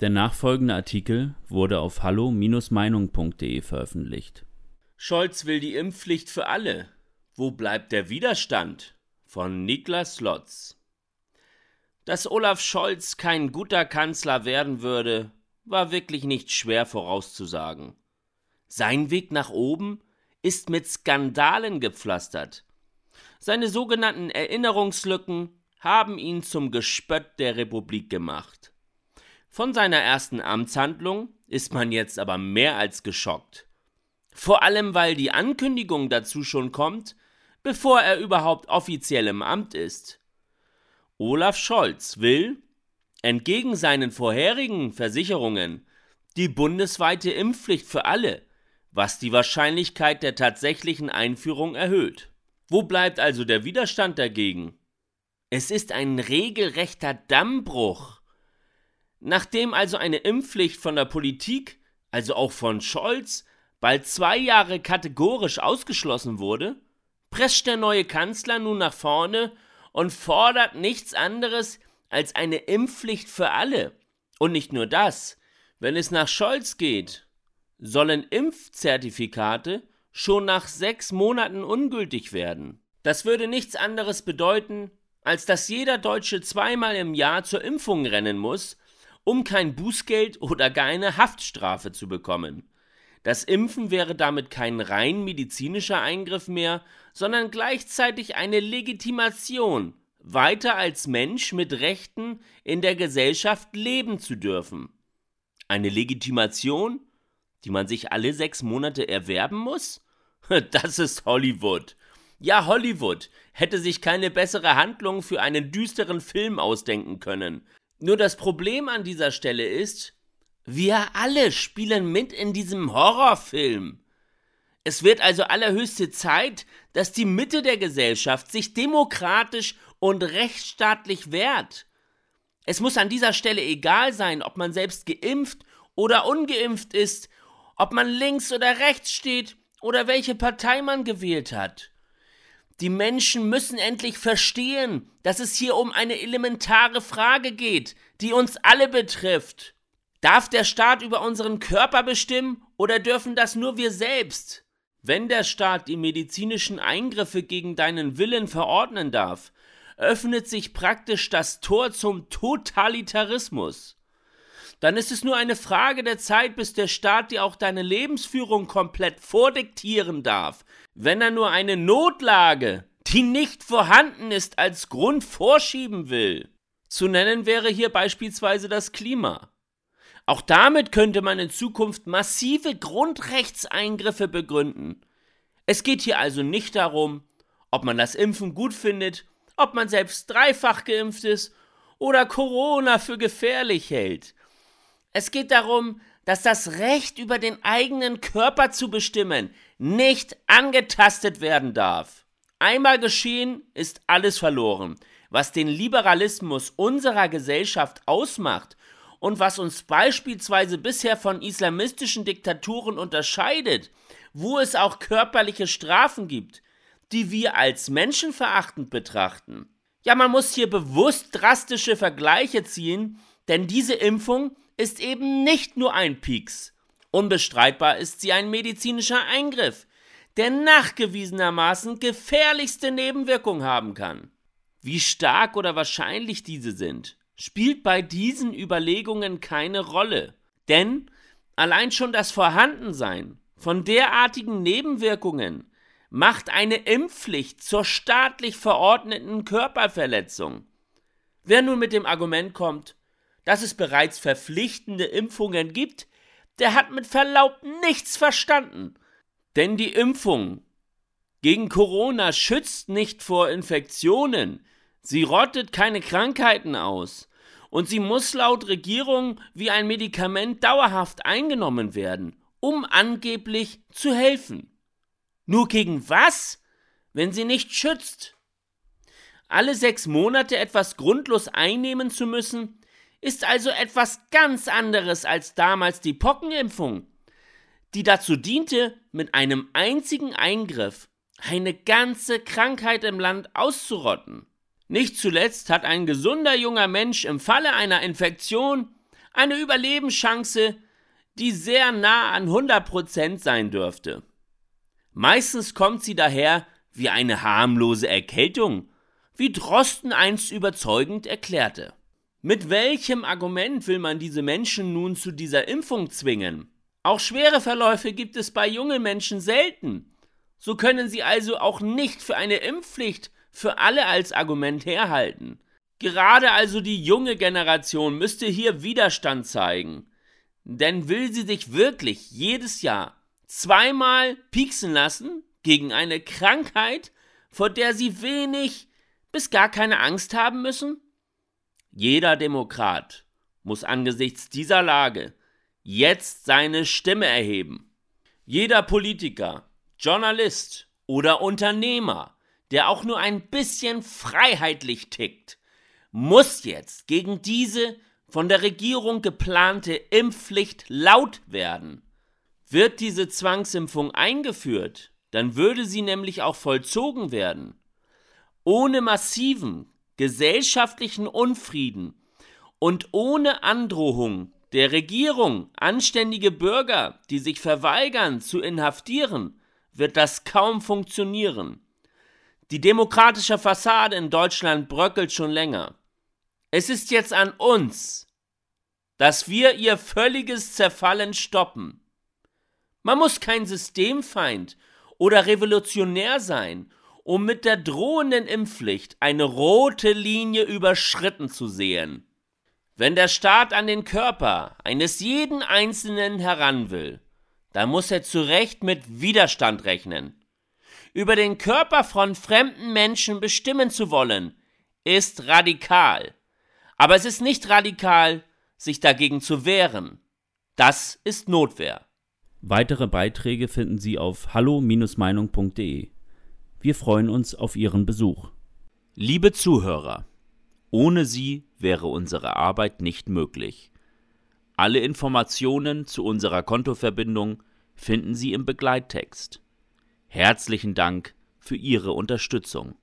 Der nachfolgende Artikel wurde auf hallo-meinung.de veröffentlicht. Scholz will die Impfpflicht für alle. Wo bleibt der Widerstand? Von Niklas Lotz. Dass Olaf Scholz kein guter Kanzler werden würde, war wirklich nicht schwer vorauszusagen. Sein Weg nach oben ist mit Skandalen gepflastert. Seine sogenannten Erinnerungslücken haben ihn zum Gespött der Republik gemacht. Von seiner ersten Amtshandlung ist man jetzt aber mehr als geschockt. Vor allem, weil die Ankündigung dazu schon kommt, bevor er überhaupt offiziell im Amt ist. Olaf Scholz will, entgegen seinen vorherigen Versicherungen, die bundesweite Impfpflicht für alle, was die Wahrscheinlichkeit der tatsächlichen Einführung erhöht. Wo bleibt also der Widerstand dagegen? Es ist ein regelrechter Dammbruch. Nachdem also eine Impfpflicht von der Politik, also auch von Scholz, bald zwei Jahre kategorisch ausgeschlossen wurde, prescht der neue Kanzler nun nach vorne und fordert nichts anderes als eine Impfpflicht für alle. Und nicht nur das, wenn es nach Scholz geht, sollen Impfzertifikate schon nach sechs Monaten ungültig werden. Das würde nichts anderes bedeuten, als dass jeder Deutsche zweimal im Jahr zur Impfung rennen muss, um kein Bußgeld oder gar eine Haftstrafe zu bekommen. Das Impfen wäre damit kein rein medizinischer Eingriff mehr, sondern gleichzeitig eine Legitimation, weiter als Mensch mit Rechten in der Gesellschaft leben zu dürfen. Eine Legitimation, die man sich alle sechs Monate erwerben muss? Das ist Hollywood. Ja, Hollywood hätte sich keine bessere Handlung für einen düsteren Film ausdenken können. Nur das Problem an dieser Stelle ist, wir alle spielen mit in diesem Horrorfilm. Es wird also allerhöchste Zeit, dass die Mitte der Gesellschaft sich demokratisch und rechtsstaatlich wehrt. Es muss an dieser Stelle egal sein, ob man selbst geimpft oder ungeimpft ist, ob man links oder rechts steht oder welche Partei man gewählt hat. Die Menschen müssen endlich verstehen, dass es hier um eine elementare Frage geht, die uns alle betrifft. Darf der Staat über unseren Körper bestimmen oder dürfen das nur wir selbst? Wenn der Staat die medizinischen Eingriffe gegen deinen Willen verordnen darf, öffnet sich praktisch das Tor zum Totalitarismus. Dann ist es nur eine Frage der Zeit, bis der Staat dir auch deine Lebensführung komplett vordiktieren darf, wenn er nur eine Notlage, die nicht vorhanden ist, als Grund vorschieben will. Zu nennen wäre hier beispielsweise das Klima. Auch damit könnte man in Zukunft massive Grundrechtseingriffe begründen. Es geht hier also nicht darum, ob man das Impfen gut findet, ob man selbst dreifach geimpft ist oder Corona für gefährlich hält. Es geht darum, dass das Recht über den eigenen Körper zu bestimmen nicht angetastet werden darf. Einmal geschehen, ist alles verloren. Was den Liberalismus unserer Gesellschaft ausmacht und was uns beispielsweise bisher von islamistischen Diktaturen unterscheidet, wo es auch körperliche Strafen gibt, die wir als menschenverachtend betrachten. Ja, man muss hier bewusst drastische Vergleiche ziehen, denn diese Impfung ist eben nicht nur ein Pieks. Unbestreitbar ist sie ein medizinischer Eingriff, der nachgewiesenermaßen gefährlichste Nebenwirkungen haben kann. Wie stark oder wahrscheinlich diese sind, spielt bei diesen Überlegungen keine Rolle, denn allein schon das Vorhandensein von derartigen Nebenwirkungen macht eine Impfpflicht zur staatlich verordneten Körperverletzung. Wer nun mit dem Argument kommt, dass es bereits verpflichtende Impfungen gibt, der hat mit Verlaub nichts verstanden. Denn die Impfung gegen Corona schützt nicht vor Infektionen, sie rottet keine Krankheiten aus und sie muss laut Regierung wie ein Medikament dauerhaft eingenommen werden, um angeblich zu helfen. Nur gegen was, wenn sie nicht schützt? Alle sechs Monate etwas grundlos einnehmen zu müssen, ist also etwas ganz anderes als damals die Pockenimpfung, die dazu diente, mit einem einzigen Eingriff eine ganze Krankheit im Land auszurotten. Nicht zuletzt hat ein gesunder junger Mensch im Falle einer Infektion Eine Überlebenschance, die sehr nah an 100% sein dürfte. Meistens kommt sie daher wie eine harmlose Erkältung, wie Drosten einst überzeugend erklärte. Mit welchem Argument will man diese Menschen nun zu dieser Impfung zwingen? Auch schwere Verläufe gibt es bei jungen Menschen selten. So können sie also auch nicht für eine Impfpflicht für alle als Argument herhalten. Gerade also die junge Generation müsste hier Widerstand zeigen. Denn will sie sich wirklich jedes Jahr zweimal pieksen lassen gegen eine Krankheit, vor der sie wenig bis gar keine Angst haben müssen? Jeder Demokrat muss angesichts dieser Lage jetzt seine Stimme erheben. Jeder Politiker, Journalist oder Unternehmer, der auch nur ein bisschen freiheitlich tickt, muss jetzt gegen diese von der Regierung geplante Impfpflicht laut werden. Wird diese Zwangsimpfung eingeführt, dann würde sie nämlich auch vollzogen werden. Ohne massiven gesellschaftlichen Unfrieden und ohne Androhung der Regierung anständige Bürger, die sich verweigern zu inhaftieren, wird das kaum funktionieren. Die demokratische Fassade in Deutschland bröckelt schon länger. Es ist jetzt an uns, dass wir ihr völliges Zerfallen stoppen. Man muss kein Systemfeind oder Revolutionär sein, um mit der drohenden Impfpflicht eine rote Linie überschritten zu sehen. Wenn der Staat an den Körper eines jeden Einzelnen heran will, dann muss er zu Recht mit Widerstand rechnen. Über den Körper von fremden Menschen bestimmen zu wollen, ist radikal. Aber es ist nicht radikal, sich dagegen zu wehren. Das ist Notwehr. Weitere Beiträge finden Sie auf hallo-meinung.de. Wir freuen uns auf Ihren Besuch. Liebe Zuhörer, ohne Sie wäre unsere Arbeit nicht möglich. Alle Informationen zu unserer Kontoverbindung finden Sie im Begleittext. Herzlichen Dank für Ihre Unterstützung.